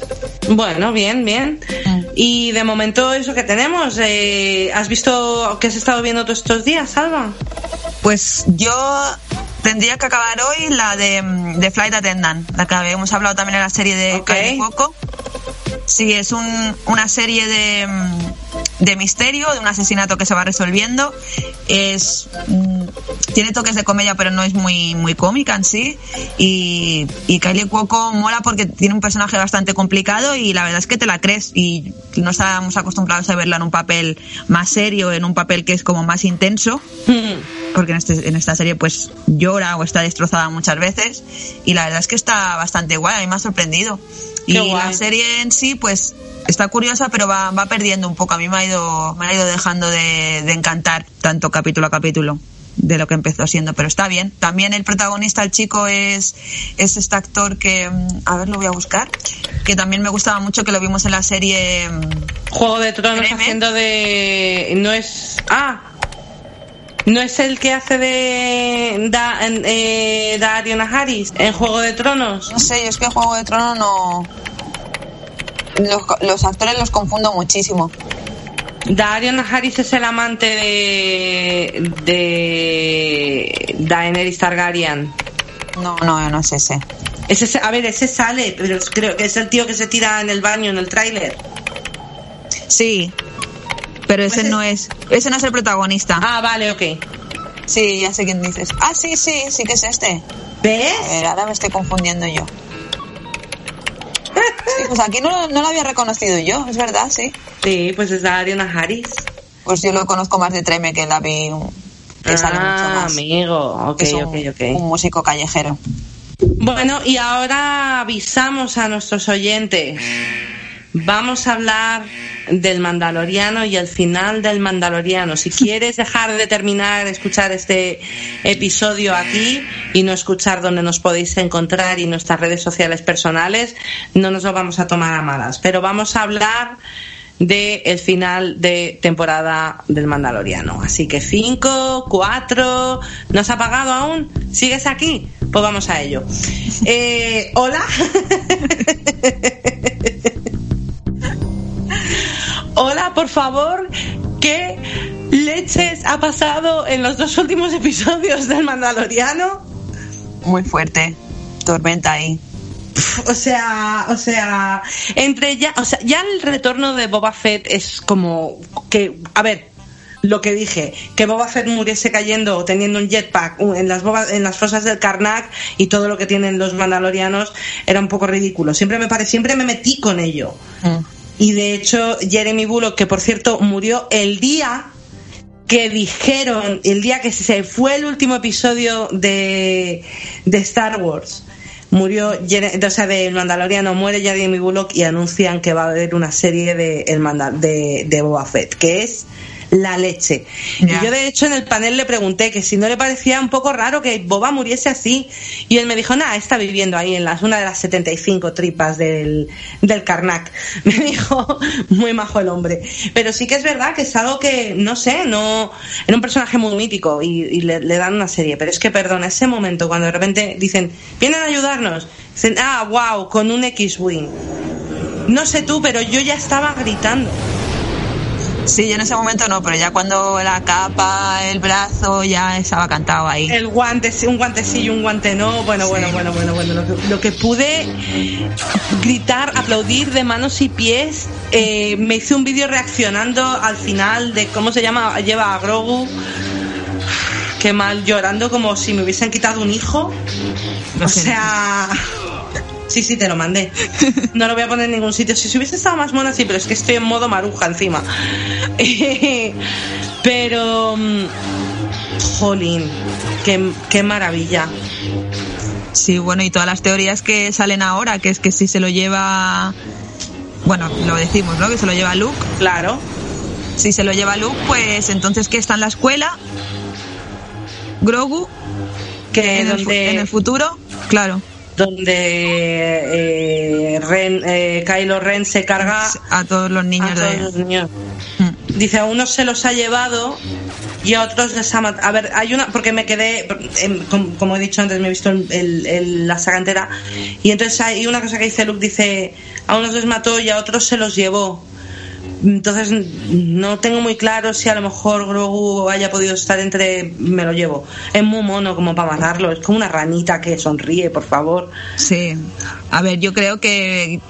[SPEAKER 2] Bueno, bien, bien. Mm. Y de momento eso que tenemos, eh, ¿has visto qué has estado viendo todos estos días, Alba?
[SPEAKER 1] Pues yo tendría que acabar hoy la de, mm, de Flight Attendant, la que habíamos hablado también en la serie de okay. Poco. Sí, es un, una serie de, mm, de, misterio, de un asesinato que se va resolviendo. Es mm, tiene toques de comedia, pero no es muy muy cómica en sí. Y, y Kylie Cuoco mola porque tiene un personaje bastante complicado y la verdad es que te la crees. Y no estábamos acostumbrados a verla en un papel más serio, en un papel que es como más intenso. Porque en, este, en esta serie pues llora o está destrozada muchas veces. Y la verdad es que está bastante guay, a mí me ha sorprendido y la serie en sí, pues está curiosa, pero va, va perdiendo un poco. A mí me ha ido, me ha ido dejando de, de encantar tanto capítulo a capítulo de lo que empezó siendo, pero está bien. También el protagonista, el chico, es, es este actor que, mm, a ver, lo voy a buscar, que también me gustaba mucho, que lo vimos en la serie mm,
[SPEAKER 2] Juego de Tronos haciendo de... No es... Ah, ¿No es el que hace de da, eh, Darion Harris en Juego de Tronos?
[SPEAKER 1] No sé, yo es que Juego de Tronos no... Los, los actores los confundo muchísimo.
[SPEAKER 2] Darion Harris es el amante de, de Daenerys Targaryen.
[SPEAKER 1] No, no, no es ese.
[SPEAKER 2] ese. A ver, ese sale, pero creo que es el tío que se tira en el baño en el tráiler.
[SPEAKER 1] Sí, pero ese pues no es, ese no es el protagonista.
[SPEAKER 2] Ah, vale, ok.
[SPEAKER 1] Sí, ya sé quién dices. Ah, sí, sí, sí que es este.
[SPEAKER 2] ¿Ves?
[SPEAKER 1] A ver, ahora me estoy confundiendo yo. Sí, pues aquí no, no lo había reconocido yo, es verdad, sí.
[SPEAKER 2] Sí, pues es Ariana Harris.
[SPEAKER 1] Pues yo lo conozco más de Treme que la vi que sale mucho
[SPEAKER 2] Ah,
[SPEAKER 1] más.
[SPEAKER 2] amigo. Ok,
[SPEAKER 1] Que es un,
[SPEAKER 2] ok, ok.
[SPEAKER 1] un músico callejero.
[SPEAKER 2] Bueno, y ahora avisamos a nuestros oyentes. Vamos a hablar del Mandaloriano y el final del Mandaloriano. Si quieres dejar de terminar escuchar este episodio aquí y no escuchar donde nos podéis encontrar y nuestras redes sociales personales, no nos lo vamos a tomar a malas. Pero vamos a hablar del el final de temporada del Mandaloriano. Así que 5, 4, ¿no has apagado aún? ¿Sigues aquí? Pues vamos a ello. Eh, Hola. Hola, por favor, ¿qué leches ha pasado en los dos últimos episodios del Mandaloriano?
[SPEAKER 1] Muy fuerte. Tormenta ahí.
[SPEAKER 2] O sea, o sea, entre ya, o sea, ya el retorno de Boba Fett es como que, a ver, lo que dije, que Boba Fett muriese cayendo o teniendo un jetpack en las boba- en las fosas del Karnak y todo lo que tienen los mandalorianos era un poco ridículo. Siempre me pare, siempre me metí con ello.
[SPEAKER 1] Mm.
[SPEAKER 2] Y de hecho, Jeremy Bullock, que por cierto murió el día que dijeron, el día que se fue el último episodio de, de Star Wars, murió, o sea, del Mandaloriano, muere Jeremy Bullock y anuncian que va a haber una serie de, el de, de Boba Fett, que es la leche. Y yo de hecho en el panel le pregunté que si no le parecía un poco raro que Boba muriese así. Y él me dijo, nada, está viviendo ahí en las, una de las 75 tripas del, del Karnak. Me dijo, muy majo el hombre. Pero sí que es verdad que es algo que, no sé, no, era un personaje muy mítico y, y le, le dan una serie. Pero es que, perdona, ese momento cuando de repente dicen, vienen a ayudarnos. Dicen, ah, wow, con un X-Wing. No sé tú, pero yo ya estaba gritando.
[SPEAKER 1] Sí, yo en ese momento no, pero ya cuando la capa, el brazo, ya estaba cantado ahí.
[SPEAKER 2] El guante, sí, un guante sí y un guante no. Bueno, bueno, bueno, bueno, bueno. Lo que, lo que pude gritar, aplaudir de manos y pies. eh, me hice un vídeo reaccionando al final de cómo se llama, lleva a Grogu. Qué mal, llorando como si me hubiesen quitado un hijo. O sea. Sí, sí, te lo mandé. No lo voy a poner en ningún sitio. Si se hubiese estado más mona, sí, pero es que estoy en modo maruja encima. Pero. mm, Jolín, qué, qué maravilla.
[SPEAKER 1] Sí, bueno, y todas las teorías que salen ahora, que es que si se lo lleva. Bueno, lo decimos, ¿no? Que se lo lleva Luke.
[SPEAKER 2] Claro.
[SPEAKER 1] Si se lo lleva Luke, pues entonces que está en la escuela. Grogu.
[SPEAKER 2] Que
[SPEAKER 1] en, el, en futuro. Claro.
[SPEAKER 2] Donde eh, Ren, eh, Kylo Ren se carga
[SPEAKER 1] A todos los niños
[SPEAKER 2] a todos
[SPEAKER 1] de.
[SPEAKER 2] los niños.
[SPEAKER 1] Mm.
[SPEAKER 2] Dice, a unos se los ha llevado y a otros les ha matado. A ver, hay una, porque me quedé, em, com- como he dicho antes, me he visto el- el- el- la saga entera. Y entonces hay una cosa que dice Luke, dice, a unos les mató y a otros se los llevó. Entonces no tengo muy claro si a lo mejor Grogu haya podido estar entre me lo llevo. Es muy mono como para matarlo, es como una ranita que sonríe, por favor.
[SPEAKER 1] Sí. A ver, yo creo que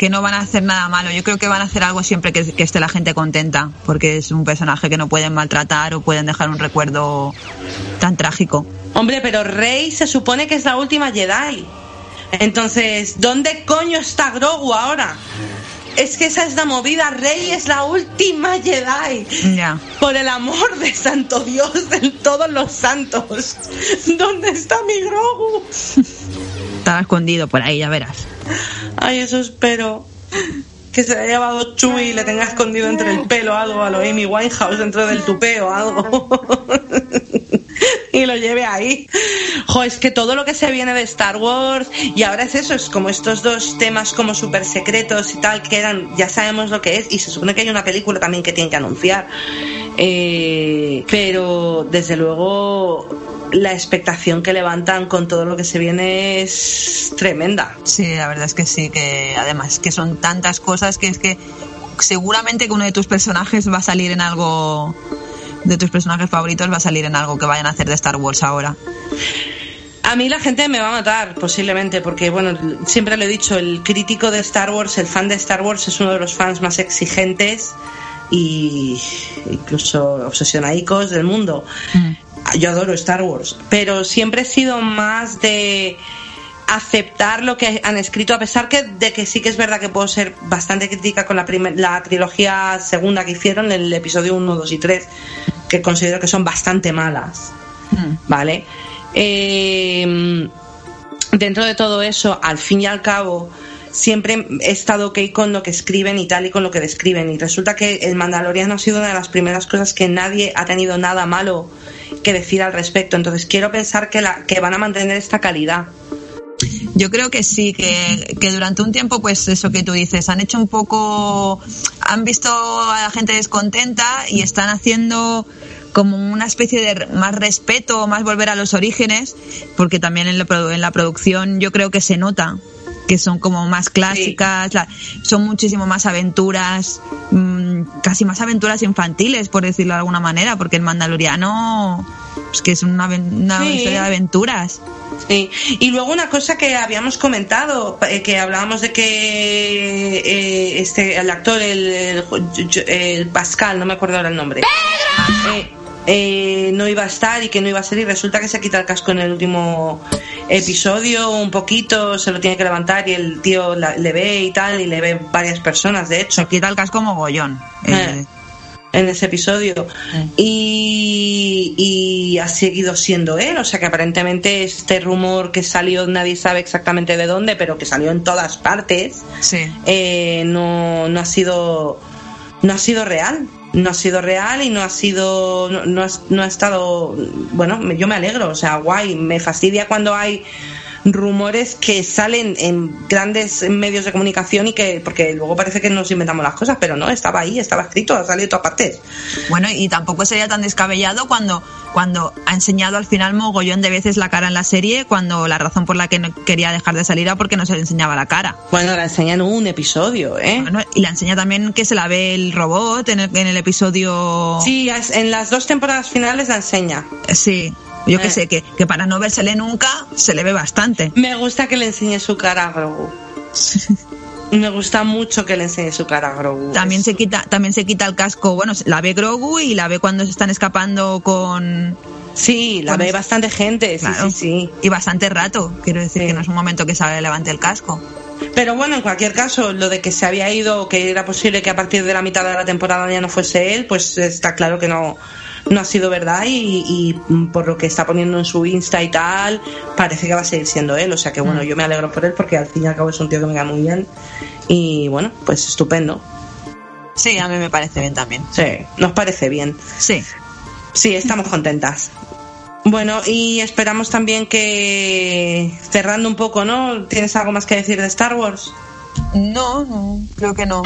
[SPEAKER 1] que no van a hacer nada malo. Yo creo que van a hacer algo siempre que, que esté la gente contenta, porque es un personaje que no pueden maltratar o pueden dejar un recuerdo tan trágico.
[SPEAKER 2] Hombre, pero Rey se supone que es la última Jedi. Entonces, ¿dónde coño está Grogu ahora? Es que esa es la movida. Rey es la última Jedi.
[SPEAKER 1] Ya.
[SPEAKER 2] Por el amor de Santo Dios de todos los santos. ¿Dónde está mi Grogu?
[SPEAKER 1] Estaba escondido por ahí, ya verás.
[SPEAKER 2] Ay, eso espero. Que se le haya llevado Chewie y le tenga escondido entre el pelo algo a lo Amy Winehouse dentro del tupeo algo. y lo lleve ahí. Jo, es que todo lo que se viene de Star Wars y ahora es eso, es como estos dos temas como súper secretos y tal que eran, ya sabemos lo que es y se supone que hay una película también que tienen que anunciar. Eh, pero desde luego la expectación que levantan con todo lo que se viene es tremenda.
[SPEAKER 1] Sí, la verdad es que sí, que además que son tantas cosas que es que seguramente que uno de tus personajes va a salir en algo de tus personajes favoritos va a salir en algo que vayan a hacer de Star Wars ahora.
[SPEAKER 2] A mí la gente me va a matar, posiblemente, porque, bueno, siempre lo he dicho, el crítico de Star Wars, el fan de Star Wars, es uno de los fans más exigentes y incluso obsesionaicos del mundo.
[SPEAKER 1] Mm.
[SPEAKER 2] Yo adoro Star Wars, pero siempre he sido más de aceptar lo que han escrito, a pesar que, de que sí que es verdad que puedo ser bastante crítica con la, primer, la trilogía segunda que hicieron, el episodio 1, 2 y 3, que considero que son bastante malas.
[SPEAKER 1] Mm.
[SPEAKER 2] ¿Vale? Eh, dentro de todo eso, al fin y al cabo, siempre he estado ok con lo que escriben y tal y con lo que describen. Y resulta que el Mandaloriano ha sido una de las primeras cosas que nadie ha tenido nada malo que decir al respecto. Entonces quiero pensar que, la, que van a mantener esta calidad.
[SPEAKER 1] Yo creo que sí, que, que, durante un tiempo, pues eso que tú dices, han hecho un poco, han visto a la gente descontenta y están haciendo como una especie de más respeto, más volver a los orígenes, porque también en la, en la producción yo creo que se nota que son como más clásicas, sí. la, son muchísimo más aventuras, mmm, casi más aventuras infantiles, por decirlo de alguna manera, porque el Mandaloriano es que es una, una sí. historia de aventuras.
[SPEAKER 2] Sí. Y luego una cosa que habíamos comentado, eh, que hablábamos de que eh, este el actor, el, el, el, Pascal, no me acuerdo ahora el nombre. Eh, eh, no iba a estar y que no iba a ser y resulta que se quita el casco en el último episodio un poquito se lo tiene que levantar y el tío la, le ve y tal y le ve varias personas de hecho.
[SPEAKER 1] Se quita el casco mogollón
[SPEAKER 2] eh, en ese episodio. Eh. y, y, ha seguido siendo él o sea que aparentemente este rumor que salió nadie sabe exactamente de dónde pero que salió en todas partes
[SPEAKER 1] sí.
[SPEAKER 2] eh, no, no ha sido no ha sido real no ha sido real y no ha sido no, no, ha, no ha estado bueno yo me alegro o sea guay me fastidia cuando hay rumores que salen en grandes medios de comunicación y que porque luego parece que nos inventamos las cosas pero no estaba ahí estaba escrito ha salido de todas partes.
[SPEAKER 1] Bueno y tampoco sería tan descabellado cuando cuando ha enseñado al final mogollón de veces la cara en la serie cuando la razón por la que no quería dejar de salir era porque no se le enseñaba la cara.
[SPEAKER 2] Bueno la enseña en un episodio ¿eh?
[SPEAKER 1] Bueno, y la enseña también que se la ve el robot en el, en el episodio
[SPEAKER 2] sí en las dos temporadas finales la enseña.
[SPEAKER 1] Sí yo que eh. sé, que, que para no vérsele nunca se le ve bastante.
[SPEAKER 2] Me gusta que le enseñe su cara a Grogu. Me gusta mucho que le enseñe su cara a Grogu.
[SPEAKER 1] También se quita, también se quita el casco. Bueno, la ve Grogu y la ve cuando se están escapando con.
[SPEAKER 2] Sí, la con ve bastante gente, sí, claro. sí, sí.
[SPEAKER 1] Y bastante rato. Quiero decir sí. que no es un momento que se levante el casco.
[SPEAKER 2] Pero bueno, en cualquier caso, lo de que se había ido, que era posible que a partir de la mitad de la temporada ya no fuese él, pues está claro que no, no ha sido verdad y, y, por lo que está poniendo en su Insta y tal, parece que va a seguir siendo él. O sea que bueno, yo me alegro por él porque al fin y al cabo es un tío que me cae muy bien. Y bueno, pues estupendo.
[SPEAKER 1] Sí, a mí me parece bien también.
[SPEAKER 2] Sí, nos parece bien.
[SPEAKER 1] Sí.
[SPEAKER 2] Sí, estamos contentas. Bueno, y esperamos también que, cerrando un poco, ¿no? ¿Tienes algo más que decir de Star Wars?
[SPEAKER 1] No, no creo que no.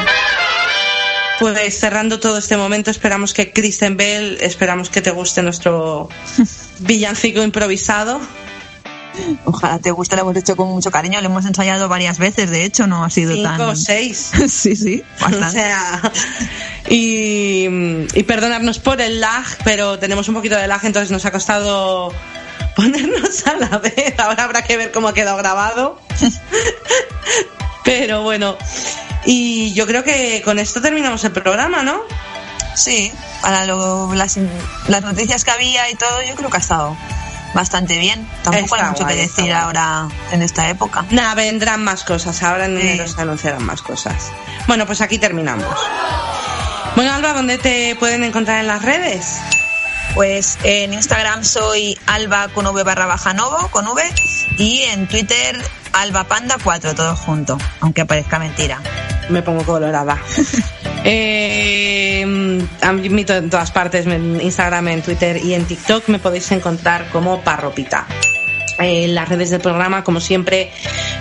[SPEAKER 2] Pues cerrando todo este momento, esperamos que Kristen Bell, esperamos que te guste nuestro villancico improvisado.
[SPEAKER 1] Ojalá te guste, lo hemos hecho con mucho cariño, lo hemos ensayado varias veces, de hecho, no ha sido
[SPEAKER 2] Cinco
[SPEAKER 1] tan.
[SPEAKER 2] o seis.
[SPEAKER 1] sí, sí, bastante.
[SPEAKER 2] O sea, y, y perdonarnos por el lag, pero tenemos un poquito de lag, entonces nos ha costado ponernos a la vez. Ahora habrá que ver cómo ha quedado grabado. Pero bueno, y yo creo que con esto terminamos el programa, ¿no?
[SPEAKER 1] Sí, para lo, las, las, noticias que había y todo, yo creo que ha estado bastante bien. Tampoco está hay mucho guay, que decir ahora en esta época.
[SPEAKER 2] Nada, vendrán más cosas. Ahora en enero sí. se anunciarán más cosas. Bueno, pues aquí terminamos. Bueno, Alba, ¿dónde te pueden encontrar en las redes?
[SPEAKER 1] Pues en Instagram soy alba con v barra baja novo, con v, y en Twitter albapanda4, todo junto, aunque parezca mentira.
[SPEAKER 2] Me pongo colorada. eh, admito en todas partes, en Instagram, en Twitter y en TikTok me podéis encontrar como parropita. Eh, las redes del programa, como siempre,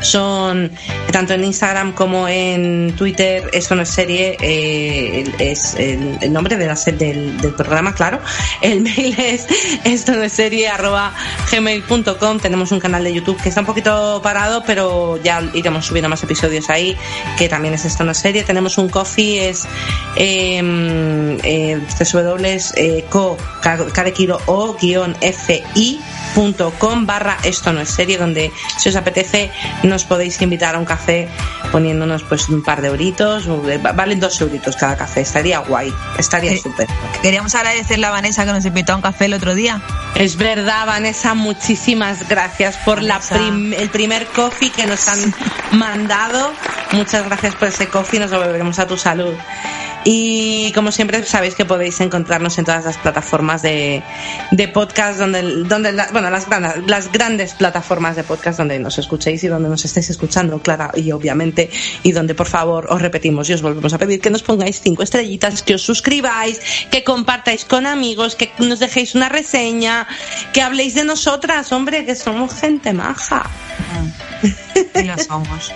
[SPEAKER 2] son tanto en Instagram como en Twitter. Esto no es serie, eh, es el, nombre de la del, del, programa, claro. El mail es esto no es serie arroba gmail.com. Tenemos un canal de YouTube que está un poquito parado, pero ya iremos subiendo más episodios ahí, que también es esto no es serie. Tenemos un coffee, es eh, eh, www.co, cada kilo o guion fi.com barra esto no es serie, donde si os apetece nos podéis invitar a un café poniéndonos pues un par de euritos, valen dos euritos cada café, estaría guay, estaría
[SPEAKER 1] Eh,
[SPEAKER 2] súper.
[SPEAKER 1] Queríamos agradecerle a Vanessa que nos invitó a un café el otro día.
[SPEAKER 2] Es verdad, Vanessa, muchísimas gracias por la prim- el primer coffee que nos han mandado. Muchas gracias por ese coffee, nos lo beberemos a tu salud. Y como siempre sabéis que podéis encontrarnos en todas las plataformas de, de podcast, donde, donde la- bueno, las, las grandes plataformas de podcast donde nos escuchéis y donde nos estáis escuchando, Clara, y obviamente, y donde por favor os repetimos y os volvemos a pedir que nos pongáis cinco estrellitas, que os suscribáis, que compartáis con amigos, que nos dejéis una reseña, que habléis de nosotras, hombre, que somos gente maja.
[SPEAKER 1] Y lo somos.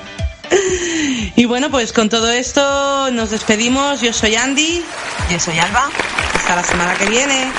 [SPEAKER 2] Y bueno, pues con todo esto nos despedimos. Yo soy Andy.
[SPEAKER 1] Yo soy Alba.
[SPEAKER 2] Hasta la semana que viene.